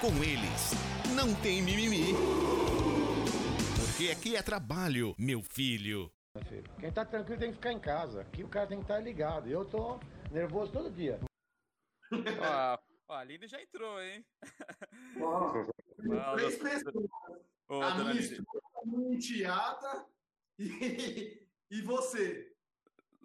Com eles, não tem mimimi. Porque aqui é trabalho, meu filho. Quem tá tranquilo tem que ficar em casa. Aqui o cara tem que estar ligado. Eu tô nervoso todo dia. Ó, ó, a Aline já entrou, hein? Três doutor- pessoas. Ô, a minha esposa, a minha enteada e, e você.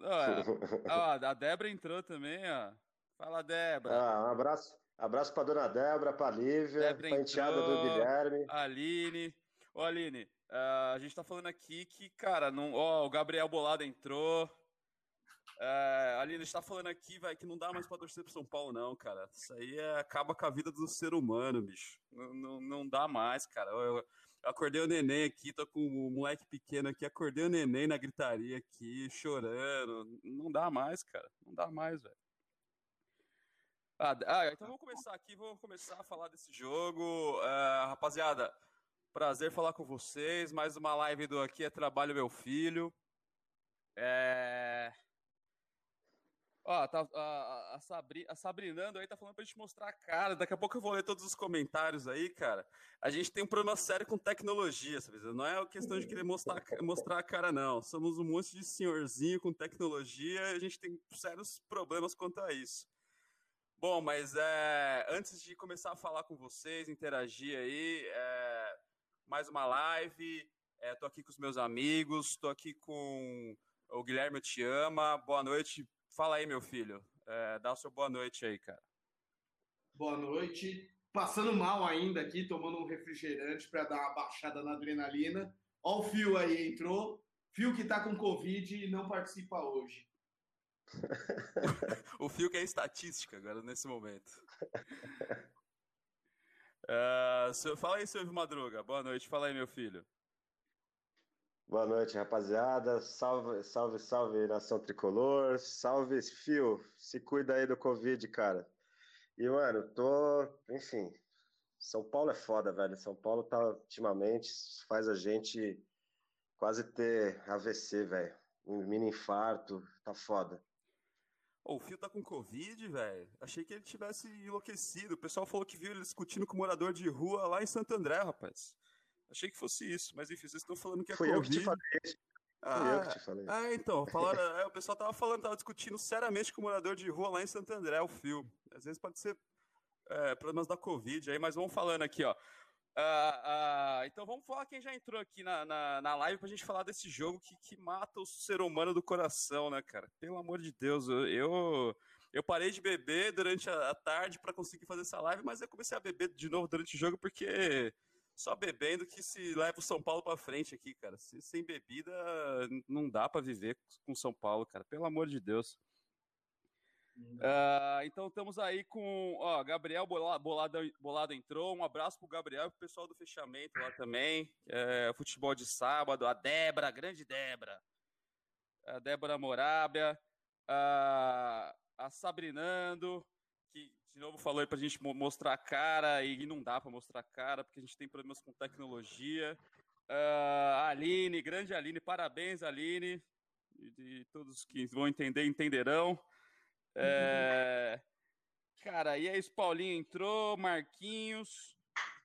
Ó, ó, a Débora entrou também, ó. Fala, Débora. Ah, um abraço, abraço pra dona Débora, pra Lívia, Débora pra enteada do. Guilherme. Aline. Ô, Aline, ah, a gente tá falando aqui que, cara, não, ó, o Gabriel Bolado entrou. É, Aline, a gente tá falando aqui, vai, que não dá mais pra torcer pro São Paulo, não, cara. Isso aí é- acaba com a vida do ser humano, bicho. Não, não, não dá mais, cara. Eu, eu acordei o neném aqui, tô com o moleque pequeno aqui, acordei o neném na gritaria aqui, chorando. Não dá mais, cara. Não dá mais, velho. Ah, ah, então vamos começar aqui, vamos começar a falar desse jogo. É, rapaziada, prazer falar com vocês. Mais uma live do Aqui é Trabalho Meu Filho. É... Ó, tá, a, a, a, Sabri, a Sabrinando aí tá falando pra gente mostrar a cara. Daqui a pouco eu vou ler todos os comentários aí, cara. A gente tem um problema sério com tecnologia, sabe? Não é questão de querer mostrar, mostrar a cara, não. Somos um monte de senhorzinho com tecnologia e a gente tem sérios problemas quanto a isso. Bom, mas é, antes de começar a falar com vocês, interagir aí, é, mais uma live. É, tô aqui com os meus amigos, tô aqui com o Guilherme Te Ama. Boa noite. Fala aí, meu filho. É, dá o seu boa noite aí, cara. Boa noite. Passando mal ainda aqui, tomando um refrigerante para dar uma baixada na adrenalina. Ó o Fio aí, entrou. Fio que tá com Covid e não participa hoje. o Fio que é estatística agora, nesse momento. Uh, seu, fala aí, seu Madruga. Boa noite. Fala aí, meu filho. Boa noite, rapaziada. Salve, salve, salve, nação tricolor. Salve, Fio. Se cuida aí do Covid, cara. E, mano, tô. Enfim. São Paulo é foda, velho. São Paulo tá ultimamente faz a gente quase ter AVC, velho. Um mini infarto. Tá foda. Oh, o Fio tá com Covid, velho. Achei que ele tivesse enlouquecido. O pessoal falou que viu ele discutindo com um morador de rua lá em Santo André, rapaz. Achei que fosse isso, mas enfim, vocês estão falando que é Fui Covid. eu que te falei ah, eu que te falei. Ah, então, falaram, é, o pessoal tava falando, tava discutindo seriamente com o morador de rua lá em Santo André, o Fio. Às vezes pode ser é, problemas da Covid aí, mas vamos falando aqui, ó. Ah, ah, então vamos falar quem já entrou aqui na, na, na live pra gente falar desse jogo que, que mata o ser humano do coração, né, cara? Pelo amor de Deus, eu, eu, eu parei de beber durante a, a tarde para conseguir fazer essa live, mas eu comecei a beber de novo durante o jogo porque só bebendo que se leva o São Paulo para frente aqui, cara. Se, sem bebida não dá para viver com São Paulo, cara. Pelo amor de Deus. Uh, então estamos aí com ó, Gabriel Bolado, Bolado entrou. Um abraço pro Gabriel e pro pessoal do fechamento lá também. É, futebol de sábado, a Débora, a grande Débora. A Débora Morábia, a, a Sabrinando, que de novo falou aí pra gente mostrar a cara e não dá para mostrar a cara porque a gente tem problemas com tecnologia. Uh, Aline, grande Aline, parabéns, Aline. E, de todos que vão entender, entenderão. É... Cara, e aí, o Paulinho entrou, Marquinhos.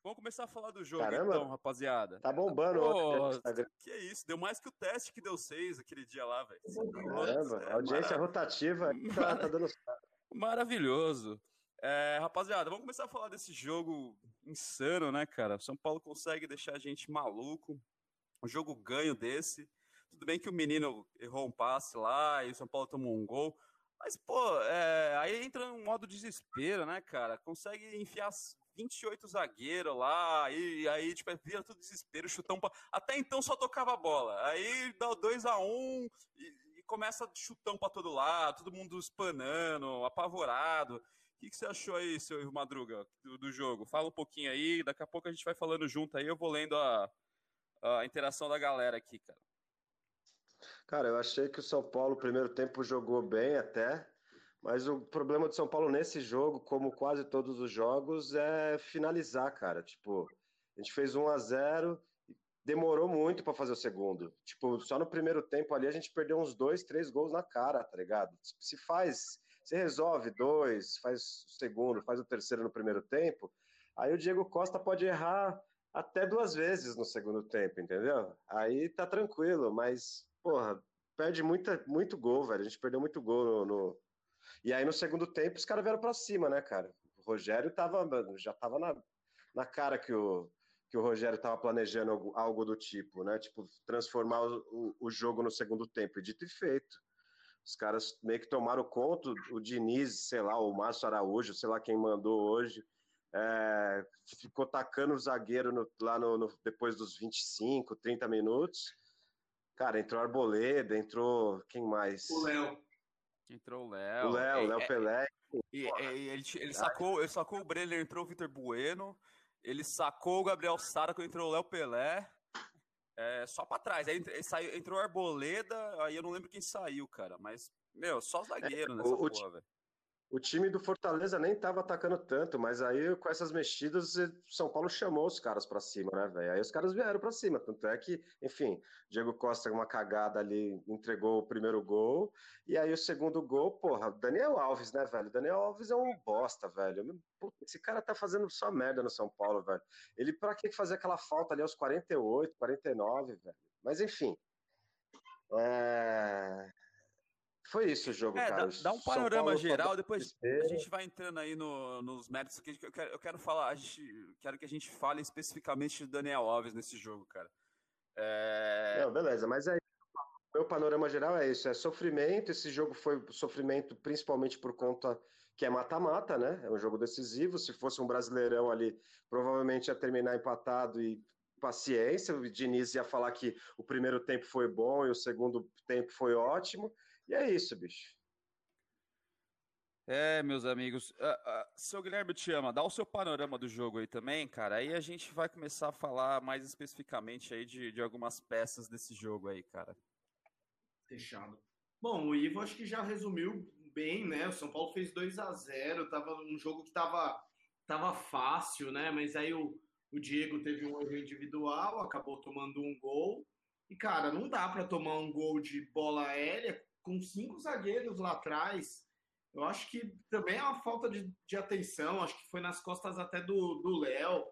Vamos começar a falar do jogo, Caramba, então, rapaziada. Tá bombando Pô, Instagram. Que é isso? Deu mais que o teste que deu seis aquele dia lá, velho. Caramba, a audiência rotativa tá, tá dando. Maravilhoso. É, rapaziada, vamos começar a falar desse jogo insano, né, cara? São Paulo consegue deixar a gente maluco. Um jogo ganho desse. Tudo bem que o menino errou um passe lá e o São Paulo tomou um gol. Mas, pô, é, aí entra um modo desespero, né, cara? Consegue enfiar 28 zagueiros lá, e aí, tipo, vira tudo desespero, chutão. Pra... Até então só tocava a bola. Aí dá o 2x1 um, e, e, começa chutão pra todo lado, todo mundo espanando, apavorado. O que, que você achou aí, seu Madruga, do, do, jogo? Fala um pouquinho aí, daqui a pouco a gente vai falando junto aí, eu vou lendo a, a interação da galera aqui, cara. Cara, eu achei que o São Paulo, primeiro tempo, jogou bem até, mas o problema do São Paulo nesse jogo, como quase todos os jogos, é finalizar, cara. Tipo, a gente fez 1 a 0 demorou muito para fazer o segundo. Tipo, só no primeiro tempo ali a gente perdeu uns dois, três gols na cara, tá ligado? Se faz, se resolve dois, faz o segundo, faz o terceiro no primeiro tempo, aí o Diego Costa pode errar até duas vezes no segundo tempo, entendeu? Aí tá tranquilo, mas, porra, perde muita, muito gol, velho. A gente perdeu muito gol no, no... E aí no segundo tempo os caras vieram para cima, né, cara? O Rogério tava, já tava na, na cara que o, que o Rogério estava planejando algo, algo, do tipo, né? Tipo, transformar o, o, jogo no segundo tempo. E dito e feito. Os caras meio que tomaram conta, o Diniz, sei lá, o Márcio Araújo, sei lá quem mandou hoje, é, ficou tacando o zagueiro no, lá no, no, depois dos 25, 30 minutos. Cara, entrou Arboleda, entrou quem mais? O Léo. Entrou o Léo. O Léo, o Léo é, Pelé. E, ele, ele, sacou, ele sacou o Brenner, entrou o Vitor Bueno, ele sacou o Gabriel Sara quando entrou o Léo Pelé. É, só pra trás. Aí saiu, entrou Arboleda, aí eu não lembro quem saiu, cara. Mas, meu, só zagueiro é, nessa o, porra, velho. O time do Fortaleza nem estava atacando tanto, mas aí com essas mexidas, São Paulo chamou os caras para cima, né, velho? Aí os caras vieram para cima. Tanto é que, enfim, Diego Costa, uma cagada ali, entregou o primeiro gol. E aí o segundo gol, porra, Daniel Alves, né, velho? Daniel Alves é um bosta, velho. Puta, esse cara tá fazendo só merda no São Paulo, velho. Ele, pra que fazer aquela falta ali aos 48, 49, velho? Mas enfim. É... Foi isso o jogo, é, cara. Dá, dá um panorama geral, depois a gente vai entrando aí no, nos méritos que eu quero, eu quero falar, a gente, quero que a gente fale especificamente do Daniel Alves nesse jogo, cara. É... Não, beleza, mas aí meu panorama geral é isso, é sofrimento, esse jogo foi sofrimento principalmente por conta que é mata-mata, né? É um jogo decisivo, se fosse um brasileirão ali, provavelmente ia terminar empatado e paciência, o Diniz ia falar que o primeiro tempo foi bom e o segundo tempo foi ótimo, e é isso, bicho. É, meus amigos. Uh, uh, seu Guilherme te ama, dá o seu panorama do jogo aí também, cara. Aí a gente vai começar a falar mais especificamente aí de, de algumas peças desse jogo aí, cara. Fechado. Bom, o Ivo acho que já resumiu bem, né? O São Paulo fez 2 a 0 tava um jogo que tava, tava fácil, né? Mas aí o, o Diego teve um erro individual, acabou tomando um gol. E, cara, não dá para tomar um gol de bola aérea com cinco zagueiros lá atrás, eu acho que também é uma falta de, de atenção, acho que foi nas costas até do Léo,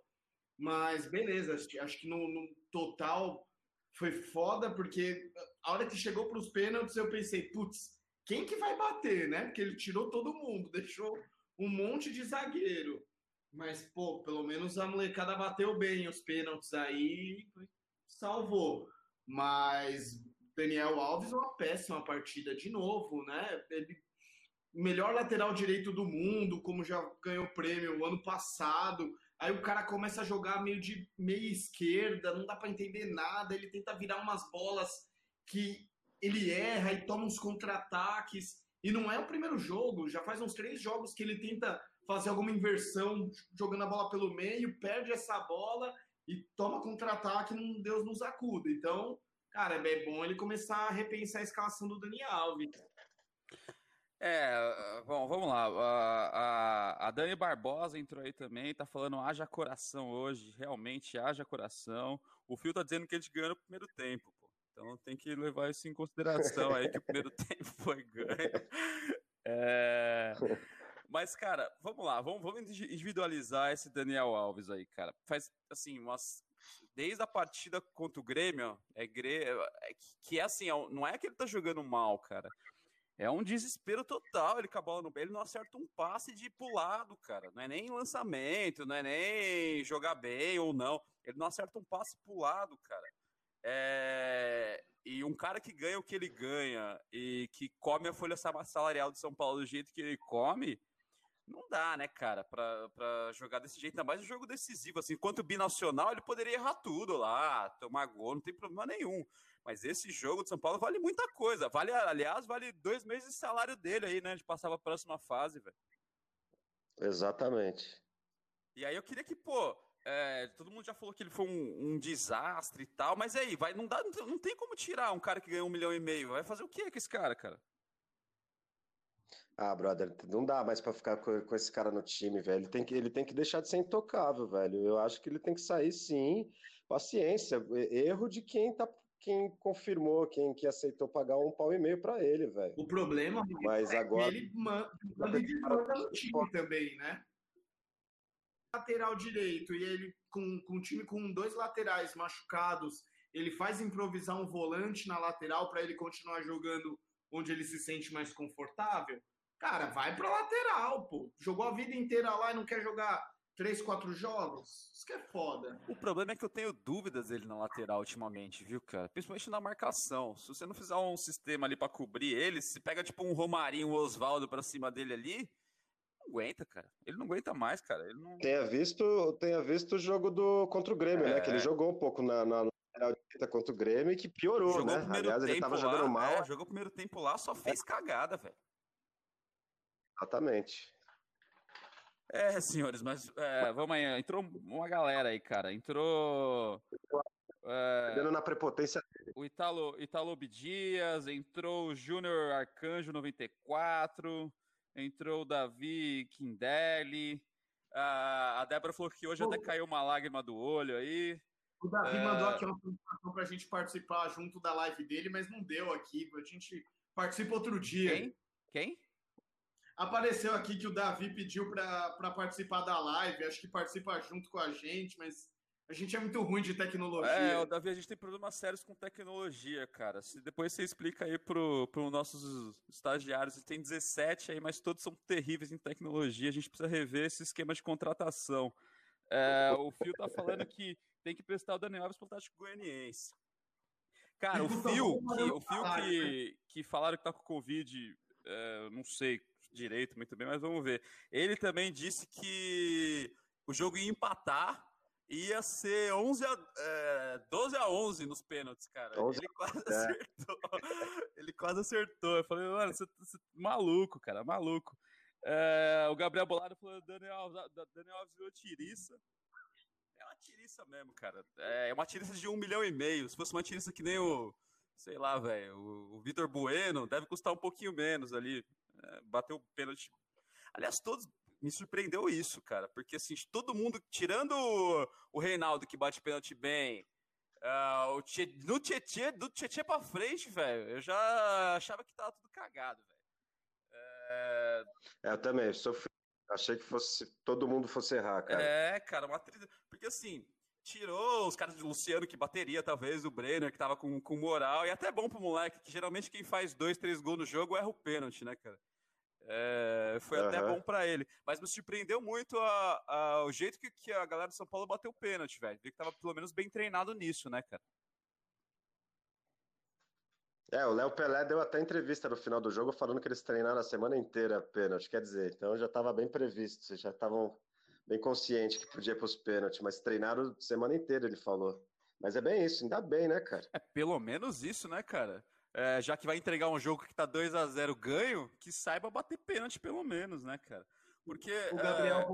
mas beleza, acho que no, no, total foi foda, porque a hora que chegou para os pênaltis eu pensei, putz, quem que vai bater, né? Porque ele tirou todo mundo, deixou um monte de zagueiro. Mas, pô, pelo menos a molecada bateu bem os pênaltis aí, salvou. Mas Daniel Alves uma péssima partida de novo, né? Ele melhor lateral direito do mundo, como já ganhou prêmio ano passado. Aí o cara começa a jogar meio de meia esquerda, não dá para entender nada. Ele tenta virar umas bolas que ele erra e toma uns contra-ataques. E não é o primeiro jogo, já faz uns três jogos que ele tenta fazer alguma inversão jogando a bola pelo meio, perde essa bola e toma contra-ataque, Deus nos acuda. Então, cara, é bom ele começar a repensar a escalação do Dani Alves. É, bom, vamos lá. A, a, a, Dani Barbosa entrou aí também, tá falando haja coração hoje, realmente haja coração. O Fio tá dizendo que a gente ganhou no primeiro tempo, pô. Então tem que levar isso em consideração aí, que o primeiro tempo foi ganho. É... Mas, cara, vamos lá, vamos, vamos individualizar esse Daniel Alves aí, cara. Faz, assim, umas desde a partida contra o Grêmio, é, é que é assim, é não é que ele tá jogando mal, cara. É um desespero total ele com a bola no pé. Ele não acerta um passe de ir pro lado, cara. Não é nem lançamento, não é nem jogar bem ou não. Ele não acerta um passe pro lado, cara. É... E um cara que ganha o que ele ganha e que come a folha salarial de São Paulo do jeito que ele come, não dá, né, cara, pra, pra jogar desse jeito, ainda mais um jogo decisivo, assim, enquanto binacional ele poderia errar tudo lá, tomar gol, não tem problema nenhum, mas esse jogo de São Paulo vale muita coisa, vale, aliás, vale dois meses de salário dele aí, né, de passar pra próxima fase, velho. Exatamente. E aí eu queria que, pô, é, todo mundo já falou que ele foi um, um, desastre e tal, mas aí, vai, não, dá, não tem como tirar um cara que ganhou um milhão e meio. Vai fazer o que com esse cara, cara? Ah, brother, não dá mais para ficar com, com, esse cara no time, velho. Ele tem, que, ele tem que deixar de ser intocável, velho. Eu acho que ele tem que sair sim. Paciência. Erro de quem tá. Quem confirmou, quem que aceitou pagar um pau e meio para ele, velho. O problema mas é agora... que ele manda, manda no time também, né? Lateral direito e ele com, com um time com dois laterais machucados, ele faz improvisar um volante na lateral para ele continuar jogando onde ele se sente mais confortável. Cara, vai pra lateral, pô. Jogou a vida inteira lá e não quer jogar três, quatro jogos? Isso que é foda. O problema é que eu tenho dúvidas dele na lateral ultimamente, viu, cara? Principalmente na marcação. Se você não fizer um sistema ali para cobrir ele, se pega tipo um Romarinho, um Oswaldo pra cima dele ali, não aguenta, cara. Ele não aguenta mais, cara. Ele não... Tenha visto, tenha visto o jogo do contra o Grêmio, é... né? Que ele é. jogou um pouco na, na lateral contra o Grêmio e que piorou, jogou né? Aliás, ele tava lá, jogando mal. É, jogou o primeiro tempo lá, só fez cagada, velho. Exatamente. É, senhores, mas é, vamos aí. Entrou uma galera aí, cara. Entrou. É, na prepotência O Italo, Italo Dias, entrou o Júnior Arcanjo 94, entrou o Davi Kindelli. A, a Débora falou que hoje Pô. até caiu uma lágrima do olho aí. O Davi é... mandou aqui uma solicitação para a gente participar junto da live dele, mas não deu aqui. A gente participa outro dia. Quem? Quem? Apareceu aqui que o Davi pediu para participar da live, acho que participa junto com a gente, mas a gente é muito ruim de tecnologia. É, o Davi, a gente tem problemas sérios com tecnologia, cara. Se depois você explica aí pro, pro nossos estagiários, tem 17 aí, mas todos são terríveis em tecnologia, a gente precisa rever esse esquema de contratação. É, o Fio tá falando que tem que prestar o Daniel Alves pro Atlético Goianiense. Cara, o Fio, que, o Fio que, que falaram que tá com Covid, é, não sei direito muito bem, mas vamos ver. Ele também disse que o jogo ia empatar, ia ser 11 a, é, 12 a 11 nos pênaltis, cara. Ele quase é. acertou. Ele quase acertou. Eu falei, mano, você, você maluco, cara, maluco. É, o Gabriel Bolado falou, Daniel, Daniel Alves virou tiriça. É uma tiriça mesmo, cara. É uma tiriça de um milhão e meio. Se fosse uma tiriça que nem o, sei lá, velho, o, o Vitor Bueno, deve custar um pouquinho menos ali. É, bateu o pênalti. Aliás, todos. Me surpreendeu isso, cara, porque assim, todo mundo, tirando o, Reinaldo que bate pênalti bem, uh, o tchê, no Tietê, do Tietê pra frente, velho, eu já achava que tava tudo cagado, velho. É... é... eu também, sofri. Achei que fosse todo mundo fosse errar, cara. É, cara, uma trilha. Porque assim, tirou os caras de Luciano que bateria, talvez, o Brenner, que tava com, com moral, e até bom pro moleque, que geralmente quem faz dois, três gols no jogo erra o pênalti, né, cara? É, foi uhum. até bom para ele. Mas me surpreendeu muito a, a, o jeito que, que, a galera de São Paulo bateu o pênalti, velho. Vi que tava pelo menos bem treinado nisso, né, cara? É, o Léo Pelé deu até entrevista no final do jogo falando que eles treinaram a semana inteira pênalti. Quer dizer, então já estava bem previsto, vocês já estavam bem conscientes que podia para os pênaltis, mas treinaram a semana inteira, ele falou. Mas é bem isso, ainda bem, né, cara? É pelo menos isso, né, cara? É, já que vai entregar um jogo que tá 2 a 0 ganho, que saiba bater pênalti pelo menos, né, cara? Porque. O Gabriel é...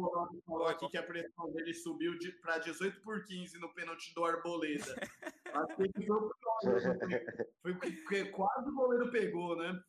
falou aqui que a pressão dele subiu de, para 18 por 15 no pênalti do Arboleda. Foi, foi, foi, quase o goleiro pegou, né?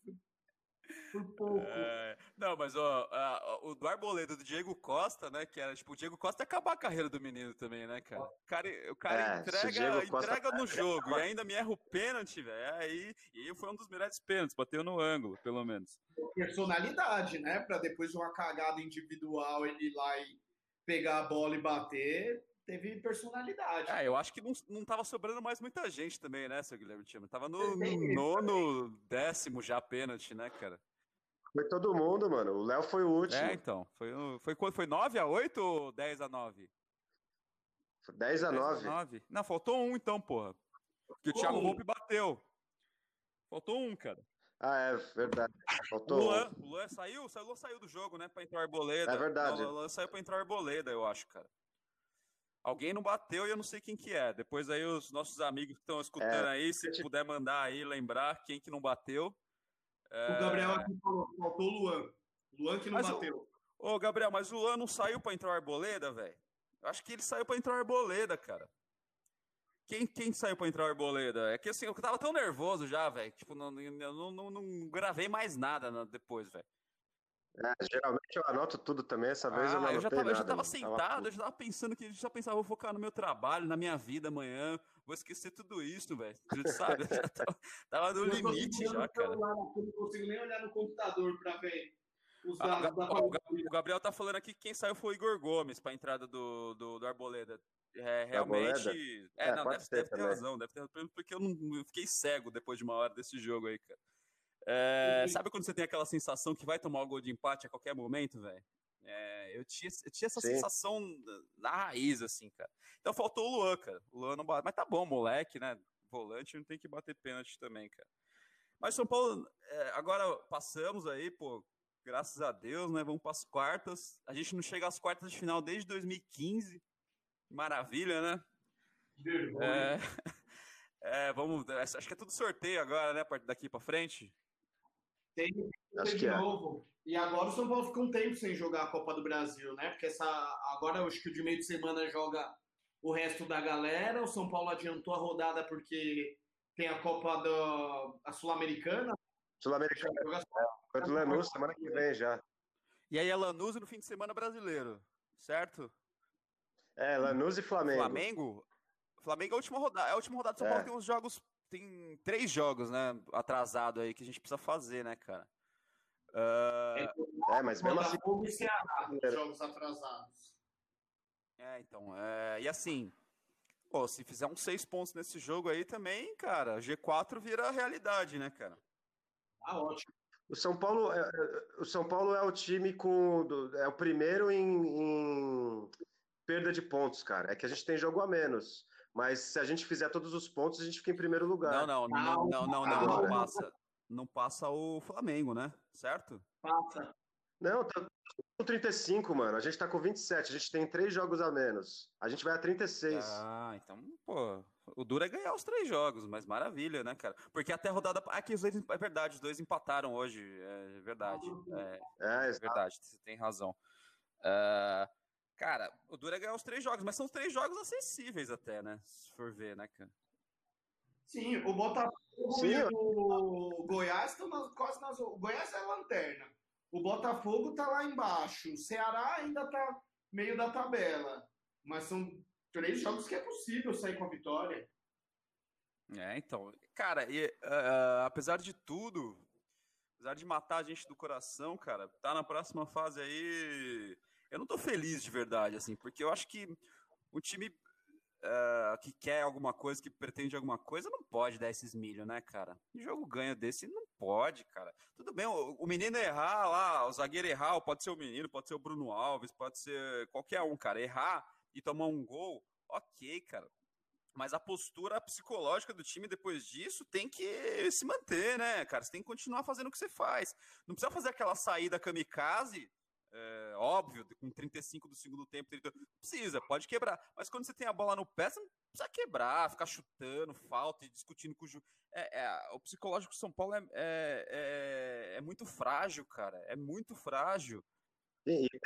Por pouco. É, não, mas ó, a, o do Arboleda do Diego Costa, né? Que era tipo, o Diego Costa ia acabar a carreira do menino também, né, cara? O cara, o cara é, entrega, entrega no jogo e ainda me erra o pênalti, velho. Aí, e foi um dos melhores pênaltis, bateu no ângulo, pelo menos. Personalidade, né? Pra depois de uma cagada individual ele ir lá e pegar a bola e bater, teve personalidade. É, eu acho que não, não tava sobrando mais muita gente também, né, seu Guilherme Timo? Tava no, no nono, décimo já pênalti, né, cara? Foi todo mundo, mano. O Léo foi o último. É, então. Foi, foi, foi 9 a 8 ou 10 a 9? 10 a 9. 9. Não, faltou um então, porra. Porque o Thiago um. Volpe bateu. Faltou um, cara. Ah, é verdade. Faltou o Luan, um. O Luan saiu? O Luan saiu do jogo, né? Pra entrar Arboleda. É verdade. Não, o Luan saiu pra entrar Arboleda, eu acho, cara. Alguém não bateu e eu não sei quem que é. Depois aí os nossos amigos que estão escutando é. aí, se puder mandar aí, lembrar quem que não bateu. É... O Gabriel aqui falou, faltou o Luan. Luan que não Mas bateu. Ô, Gabriel, mas o Luan não saiu pra entrar o Arboleda, velho? Acho que ele saiu pra entrar o Arboleda, cara. Quem, quem saiu pra entrar o Arboleda? É que assim, eu tava tão nervoso já, velho. Tipo, não, não, não, não, gravei mais nada depois, velho. É, geralmente eu anoto tudo também, essa vez ah, eu não eu já tava, eu já tava sentado, Tava eu já tava pensando que eu já pensava, vou focar no meu trabalho, na minha vida amanhã, vou esquecer tudo isso, velho. Sabe? Eu já tava, tava no Eu limite já, o cara. celular aqui, Não consigo nem olhar no computador pra ver os Ah, o, dados da o Gabriel tá falando aqui que quem saiu foi o Igor Gomes pra entrada do, do, do Arboleda. É, realmente. Arboleda? É, É, não, deve, ser deve ter razão, deve ter porque eu, não, eu fiquei cego depois de uma hora desse jogo aí, cara. É, sabe quando você tem aquela sensação que vai tomar o gol de empate a qualquer momento, velho? É, eu, tinha, eu tinha essa Sim. sensação na raiz, assim, cara. Então faltou o Luan, cara. O Luan não bate. Mas tá bom, moleque, né? Volante não tem que bater pênalti também, cara. Mas São Paulo, é, agora passamos aí, pô, graças a Deus, né? Vamos pras quartas. A gente não chega às quartas de final desde 2015. Maravilha, né? Vergonha. É, é, vamos. Acho que é tudo sorteio agora, né? a partir Daqui pra frente. Tem Acho de que é. novo. E agora o São Paulo ficou um tempo sem jogar a Copa do Brasil, né? Porque essa agora eu acho que o de meio de semana joga o resto da galera. O São Paulo adiantou a rodada porque tem a Copa da a Sul-Americana. Sul-Americano, Joga contra o Lanús, semana que vem já. E aí é Lanús no fim de semana brasileiro, certo? É, Lanús e Flamengo. Flamengo? Flamengo é a última rodada. É a última rodada do São É. Paulo tem uns jogos. Tem três jogos, né? Atrasado aí que a gente precisa fazer, né, cara? Ah, É, mas mesmo assim. Botafogo e Ceará, os jogos atrasados. é, então. é, e assim. Pô, se fizer uns seis pontos nesse jogo aí também, cara, G4 vira realidade, né, cara? Tá ótimo. O São Paulo, é, é, o São Paulo é o time com é o primeiro em, em perda de pontos, cara. É que a gente tem jogo a menos, mas se a gente fizer todos os pontos, a gente fica em primeiro lugar. Não, não, não, não, não, não, calma. não passa. Não passa o Flamengo, né? Certo? Passa. Não, tá com 35, mano. A gente tá com 27. A gente tem três jogos a menos. A gente vai a 36. Ah, então, pô, o duro é ganhar os três jogos, mas maravilha, né, cara? Porque até a rodada. Ah, que os dois, é verdade, os dois empataram hoje, é verdade. É, É, é exato. verdade, você tem razão. Ah, cara, o duro é ganhar os três jogos, mas são três jogos acessíveis até, né? Se for ver, né, cara? Sim, o Botafogo Sim, e o Goiás estão nas- quase nas. O Goiás é a lanterna. O Botafogo tá lá embaixo. O Ceará ainda tá meio da tabela. Mas são três jogos que é possível sair com a vitória. É, então, cara, e, ah, apesar de tudo, apesar de matar a gente do coração, cara, tá na próxima fase aí. Eu não tô feliz de verdade, assim, porque eu acho que um time ah, que quer alguma coisa, que pretende alguma coisa, não pode dar esses milho, né, cara? Um jogo ganho desse não pode, cara. Tudo bem, o, o menino errar lá, o zagueiro errar, pode ser o menino, pode ser o Bruno Alves, pode ser qualquer um, cara. Errar e tomar um gol, ok, cara. Mas a postura psicológica do time depois disso tem que se manter, né, cara? Você tem que continuar fazendo o que você faz. Não precisa fazer aquela saída kamikaze, é, óbvio, com 35 do segundo tempo. 30, precisa, pode quebrar. Mas quando você tem a bola no pé, você não precisa quebrar, ficar chutando, falta e discutindo com o. É, é, o psicológico do São Paulo é, é, é, é muito frágil, cara. É muito frágil. E, e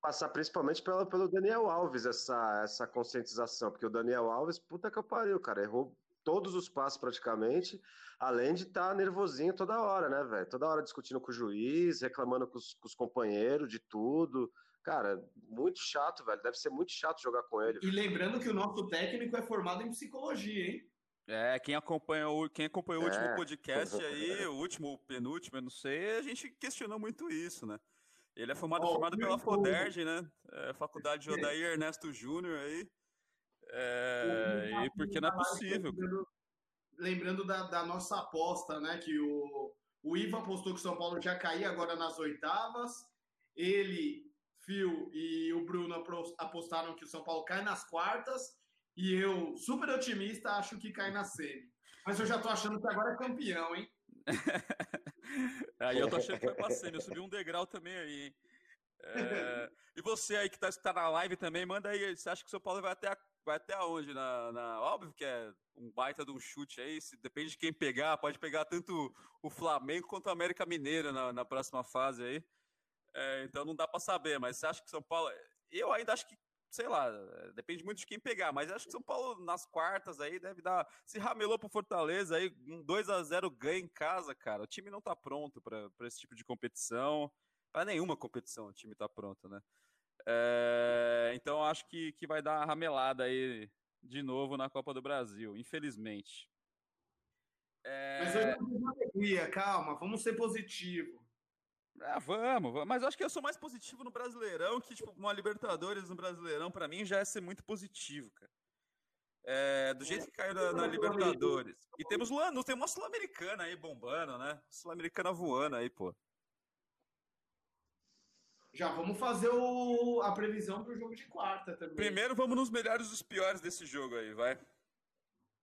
passar principalmente pelo, pelo Daniel Alves essa, essa conscientização, porque o Daniel Alves, puta que eu pariu, cara, errou todos os passos praticamente, além de estar nervosinho toda hora, né, velho? Toda hora discutindo com o juiz, reclamando com os, com os companheiros de tudo. Cara, muito chato, velho. Deve ser muito chato jogar com ele. E lembrando que o nosso técnico é formado em psicologia, hein? É, quem acompanha o, quem acompanhou o último É. podcast aí, o último, o penúltimo, eu não sei, a gente questionou muito isso, né? Ele é formado, Ó, formado pela. Foderj, né? É, Faculdade de Odair Ernesto Júnior aí. É, e porque não é possível. Lembrando, lembrando da, da nossa aposta, né? Que o, o Iva apostou que o São Paulo já caía agora nas oitavas. Ele, Phil e o Bruno apostaram que o São Paulo cai nas quartas. E eu, super otimista, acho que cai na semi. Mas eu já tô achando que agora é campeão, hein? Aí eu tô achando que vai pra semi, eu subi um degrau também aí, hein? É, e você aí que tá, tá na live também, manda aí, você acha que o São Paulo vai até, a- vai até aonde? Na, na- óbvio que é um baita de um chute aí, se, depende de quem pegar, pode pegar tanto o Flamengo quanto o América Mineiro na, na próxima fase aí. É, então não dá para saber, mas você acha que São Paulo. Eu ainda acho que, sei lá, depende muito de quem pegar, mas acho que São Paulo nas quartas aí deve dar. Se ramelou pro Fortaleza aí, um 2 a 0 ganha em casa, cara. O time não tá pronto para esse tipo de competição. Para nenhuma competição o time tá pronto, né? É, então acho que, que vai dar uma ramelada aí de novo na Copa do Brasil, infelizmente. É... Mas eu não alegria, calma, vamos ser positivo. Ah, vamos, vamos, mas acho que eu sou mais positivo no Brasileirão que, tipo, uma Libertadores no Brasileirão, para mim, já é ser muito positivo, cara. É, do jeito que caiu na, na Libertadores. E temos Lanús, tem uma Sul-Americana aí bombando, né? Sul-Americana voando aí, pô. Já vamos fazer o, a previsão pro jogo de quarta também. Primeiro vamos nos melhores e os piores desse jogo aí, vai.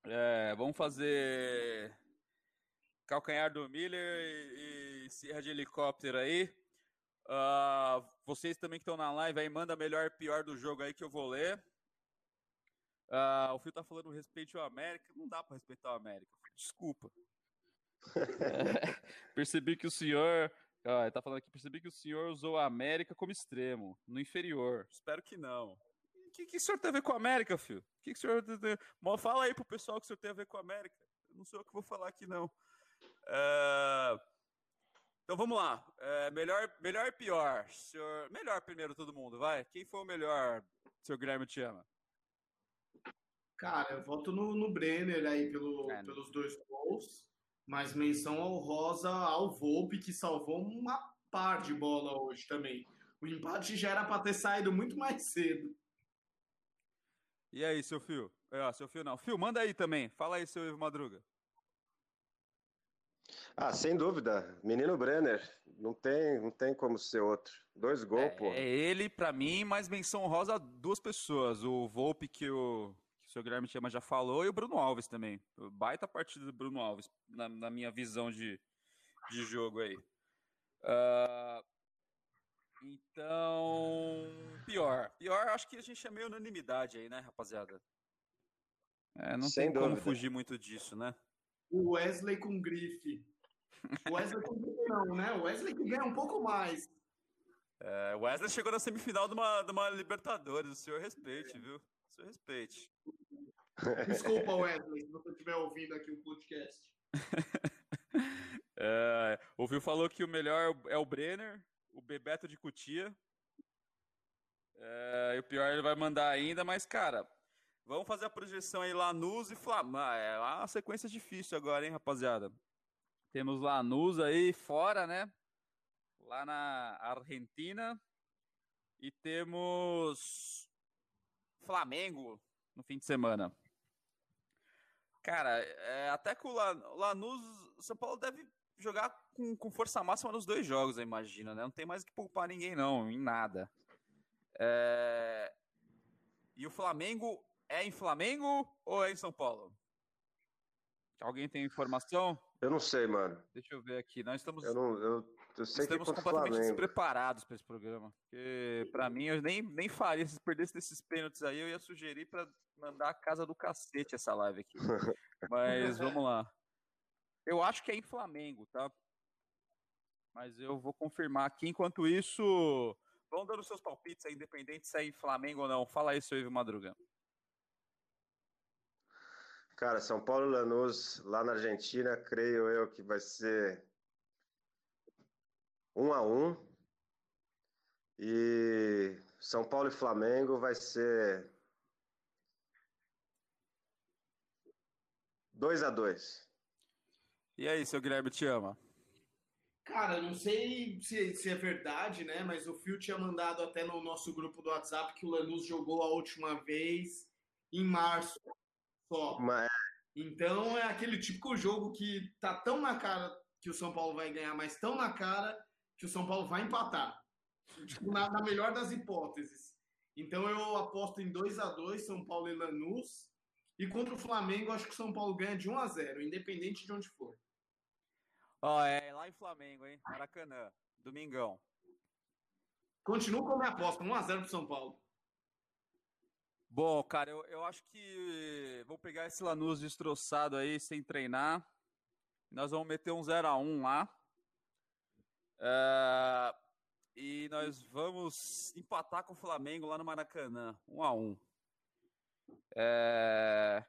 É, vamos fazer calcanhar do Miller e, e Serra de helicóptero aí. Uh, vocês também que estão na live aí, manda melhor e pior do jogo aí que eu vou ler. Uh, o Fio tá falando respeito ao América. Não dá para respeitar o América. Desculpa. percebi que o senhor. Ele tá falando aqui, percebi que o senhor usou a América como extremo, no inferior. Espero que não. O que, que o senhor tem a ver com a América, filho? O que, que o senhor. Fala aí pro pessoal que o senhor tem a ver com a América. Não sou eu que vou falar aqui, não. É... Então vamos lá. É, melhor, melhor e pior. Senhor... Melhor primeiro todo mundo, vai. Quem foi o melhor, senhor Guilherme te ama? Cara, eu voto no, no Brenner aí pelo, é. pelos dois gols, mas menção honrosa ao Volpe, que salvou uma par de bola hoje também. O empate já era para ter saído muito mais cedo. E aí, seu Fio? É, seu Fio não. Fio, manda aí também. Fala aí, seu Ivo Madruga. Ah, sem dúvida. Menino Brenner. Não tem, não tem como ser outro. Dois gols, é, pô. É ele, para mim, mais menção rosa duas pessoas. O Volpe, que o, seu Guilherme Chama já falou, e o Bruno Alves também. Baita partida do Bruno Alves, na, na minha visão de, de jogo aí. Uh, então, pior. Pior, acho que a gente é meio unanimidade aí, né, rapaziada? É, não Sem tem dúvida. como fugir muito disso, né? O Wesley com grife. O Wesley com grife não, né? O Wesley que ganha um pouco mais. É, o Wesley chegou na semifinal de uma, de uma Libertadores. O senhor respeite, viu? Senhor respeite. Desculpa, Wesley, se você estiver ouvindo aqui o podcast. é, o Phil falou que o melhor é o Brenner, o Bebeto de Cutia. É, e o pior ele vai mandar ainda, mas, cara, vamos fazer a projeção aí Lanús e Flamengo. Ah, é uma sequência difícil agora, hein, rapaziada? Temos Lanús aí fora, né? Lá na Argentina. E temos Flamengo no fim de semana. Cara, é, até que o Lanús, São Paulo deve jogar com, com força máxima nos dois jogos, eu imagino, né? Não tem mais que poupar ninguém, não, em nada. É... E o Flamengo é em Flamengo ou é em São Paulo? Alguém tem informação? Eu não sei, mano. Deixa eu ver aqui. Nós estamos. Eu não, eu, estamos completamente despreparados para esse programa. Porque, para mim, eu nem, nem faria. Se perdesse desses pênaltis aí, eu ia sugerir para mandar a casa do cacete essa live aqui. Mas vamos lá. Eu acho que é em Flamengo, tá? Mas eu vou confirmar aqui. Enquanto isso, vão dando seus palpites aí, independente se é em Flamengo ou não. Fala aí, seu Ivo Madruga. Cara, São Paulo Lanús, lá na Argentina, creio eu que vai ser um a um. E São Paulo e Flamengo vai ser 2 a 2 E aí, seu Guilherme, te ama? Cara, não sei se, se, é verdade, né? Mas o Fio tinha mandado até no nosso grupo do WhatsApp que o Lanús jogou a última vez em março só. Mas... Então é aquele típico jogo que tá tão na cara que o São Paulo vai ganhar, mas tão na cara que o São Paulo vai empatar. Tipo, na, na melhor das hipóteses. Então eu aposto em 2 a 2 São Paulo e Lanús. E contra o Flamengo, acho que o São Paulo ganha de 1 a 0 independente de onde for. Ó, oh, é lá em Flamengo, hein? Maracanã. Domingão. Continuo com a minha aposta, 1 a 0 pro São Paulo. Bom, cara, eu, eu acho que vou pegar esse Lanús destroçado aí, sem treinar. Nós vamos meter um 0x1 lá. É... e nós vamos empatar com o Flamengo lá no Maracanã, um a um. É...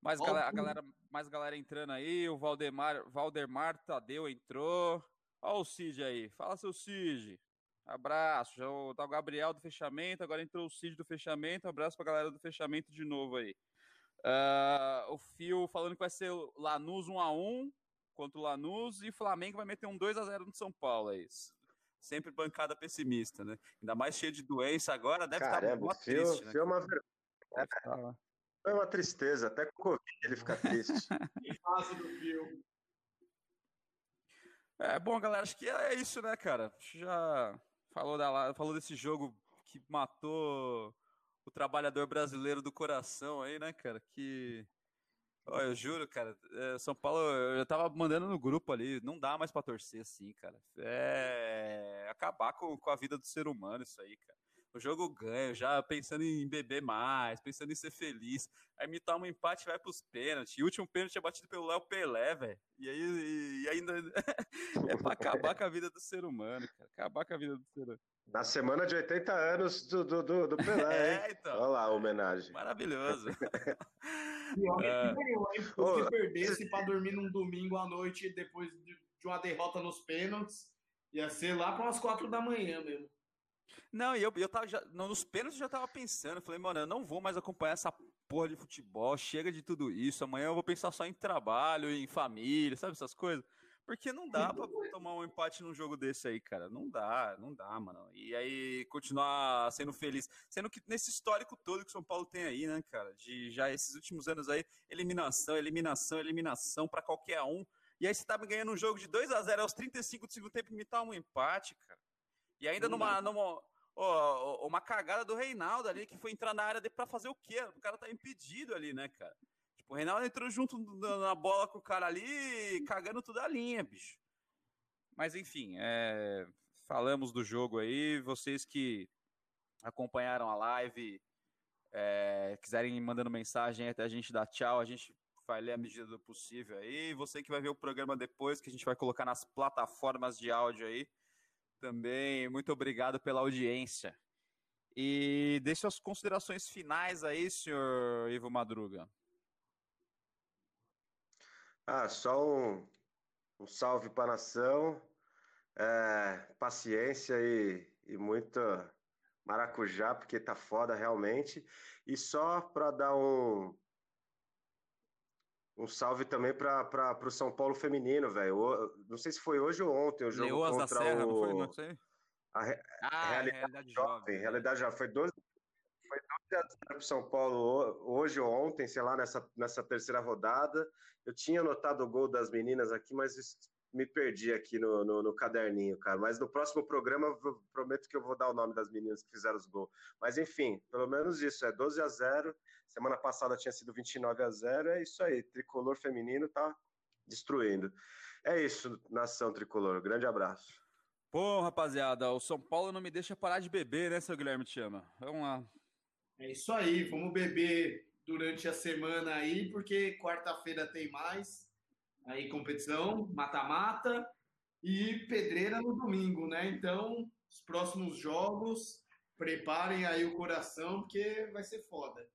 Mais galera, a galera, mais galera entrando aí, o Valdemar, Valdemar Tadeu entrou. Olha o Cid aí, fala seu Cid. Abraço, já tá o Gabriel do fechamento, agora entrou o Cid do fechamento. Abraço pra galera do fechamento de novo aí. Uh, o Fio falando que vai ser Lanús 1x1 contra o Lanús e o Flamengo vai meter um 2x0 no São Paulo, é isso. Sempre bancada pessimista, né? Ainda mais cheio de doença agora, deve tá Caramba, estar muito triste, né? Fio é uma vergonha. É uma tristeza, até com o Covid ele fica triste. fase do. É, bom, galera, acho que é isso, né, cara? Já falou, da, falou desse jogo que matou o trabalhador brasileiro do coração aí, né, cara? Que. Ó, eu juro, cara, é, São Paulo, eu tava mandando no grupo ali, não dá mais pra torcer assim, cara. É acabar com, com a vida do ser humano isso aí, cara o jogo ganha, já pensando em beber mais, pensando em ser feliz. Aí me toma um empate vai pros pênaltis. E o último pênalti é batido pelo Léo Pelé, velho. E aí e, e ainda é pra acabar com a vida do ser humano, cara. Acabar com a vida do ser humano. Na semana de 80 anos do, do, do, do Pelé, é, então. Olha lá a homenagem. Maravilhoso. E olha é... que se perdesse pra dormir num domingo à noite depois de uma derrota nos pênaltis, ia ser lá para umas quatro da manhã mesmo. Não, e eu, eu tava já, nos pênaltis eu já tava pensando, falei, mano, eu não vou mais acompanhar essa porra de futebol, chega de tudo isso, amanhã eu vou pensar só em trabalho, em família, sabe essas coisas? Porque não dá pra tomar um empate num jogo desse aí, cara. Não dá, não dá, mano. E aí continuar sendo feliz. Sendo que nesse histórico todo que o São Paulo tem aí, né, cara? De já esses últimos anos aí, eliminação, eliminação, eliminação para qualquer um. E aí você tá ganhando um jogo de 2 a 0 aos 35 do segundo tempo e me tá um empate, cara. E ainda numa, numa, uma cagada do Reinaldo ali, que foi entrar na área para fazer o quê? O cara tá impedido ali, né, cara? O Reinaldo entrou junto na bola com o cara ali, cagando tudo a linha, bicho. Mas enfim, é, falamos do jogo aí. Vocês que acompanharam a live, é, quiserem ir mandando mensagem até a gente dar tchau, a gente vai ler à medida do possível aí. Você que vai ver o programa depois, que a gente vai colocar nas plataformas de áudio aí também. Muito obrigado pela audiência. E deixe as considerações finais aí, senhor Ivo Madruga. Ah, só um, um salve para a nação, é, paciência e, e muita maracujá, porque tá foda realmente. E só para dar um, um salve também para o São Paulo feminino, velho. Não sei se foi hoje ou ontem o jogo Leoas contra da Serra, o... não foi? Não sei. A, re... ah, realidade, realidade jovem. jovem. É. Realidade já foi 12, foi 12 a 0 para São Paulo hoje ou ontem, sei lá, nessa, nessa terceira rodada. Eu tinha anotado o gol das meninas aqui, mas me perdi aqui no, no, no, caderninho, cara. Mas no próximo programa prometo que eu vou dar o nome das meninas que fizeram os gols. Mas enfim, pelo menos isso, é 12 a 0 Semana passada tinha sido 29 a 0 É isso aí, tricolor feminino tá destruindo. É isso, nação tricolor. Grande abraço. Bom, rapaziada, o São Paulo não me deixa parar de beber, né, seu Guilherme te chama. Vamos lá. É isso aí, vamos beber durante a semana aí, porque quarta-feira tem mais aí competição, mata-mata e pedreira no domingo, né? Então, os próximos jogos, preparem aí o coração, porque vai ser foda.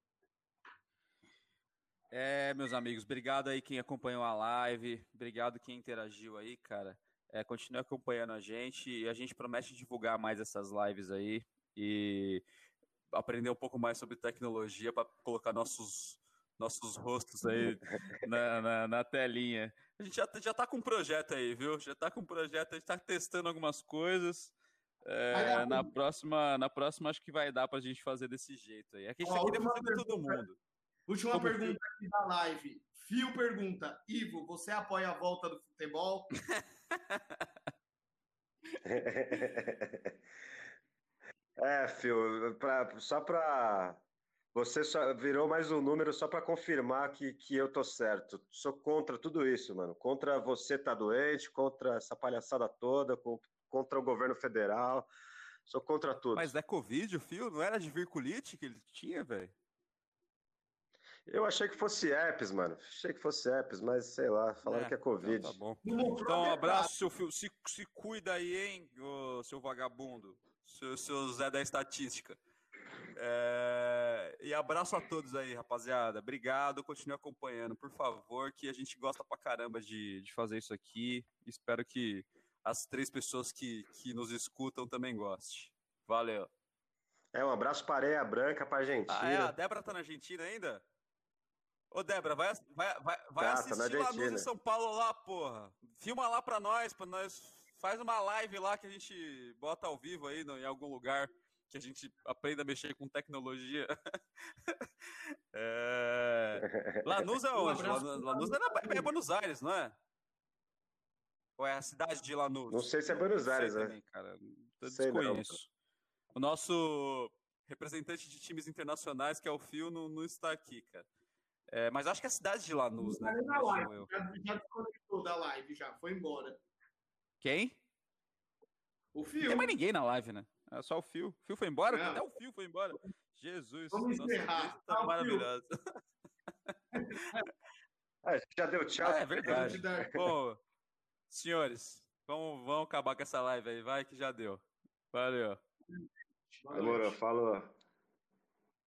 É, meus amigos, obrigado aí quem acompanhou a live, obrigado quem interagiu aí, cara. É, continue acompanhando a gente e a gente promete divulgar mais essas lives aí e aprender um pouco mais sobre tecnologia para colocar nossos nossos rostos aí na, na, na, telinha. A gente já, já tá com um projeto aí, viu? Já tá com um projeto, a gente tá testando algumas coisas. É, na próxima, na próxima acho que vai dar pra gente fazer desse jeito aí. Aqui a gente Ó, tá fazer todo mundo. Última Como pergunta aqui da live. Fio pergunta: Ivo, você apoia a volta do futebol? é, Fio, pra, só para. Você só virou mais um número só para confirmar que, que eu tô certo. Sou contra tudo isso, mano. Contra você tá doente, contra essa palhaçada toda, contra o governo federal. Sou contra tudo. Mas é Covid o fio? Não era de virculite que ele tinha, velho? Eu achei que fosse herpes, mano. Achei que fosse herpes, mas sei lá, falaram É, que é Covid. Então, tá bom. Então, um detalhe. abraço, seu filho. Se, se cuida aí, hein, ô, seu vagabundo. Seu, seu Zé da Estatística. É, E abraço a todos aí, rapaziada. Obrigado, continue acompanhando, por favor, que a gente gosta pra caramba de, de fazer isso aqui. Espero que as três pessoas que, que nos escutam também gostem. Valeu. É, um abraço para Areia Branca, pra Argentina. Ah, é? A Débora tá na Argentina ainda? Ô, Débora, vai, vai, vai, vai Tá, tá assistir lá Argentina. no São Paulo lá, porra. Filma lá pra nós, pra nós. Faz uma live lá que a gente bota ao vivo aí no- em algum lugar que a gente aprenda a mexer com tecnologia. é... Lanús é onde? Lanús, é, na, é Buenos Aires, não é? Ou é a cidade de Lanús? Não sei se é Buenos Não sei Aires, né? também, cara. Eu Sei não. desconheço. O nosso representante de times internacionais, que é o Fio, não, não está aqui, cara. É, mas acho que é a cidade de Lanús, né? Já, já desconectou da live, já. Foi embora. Quem? O Não Fio. tem mais ninguém na live, né? É só o Fio. O Fio foi embora? Não. Até o Fio foi embora. Jesus, Vamos nossa encerrar. tá Tchau, maravilhosa. Ah, já deu tchau. Ah, é verdade. Bom, senhores, vamos, vamos acabar com essa live aí, vai que já deu. Valeu. Noite. falou.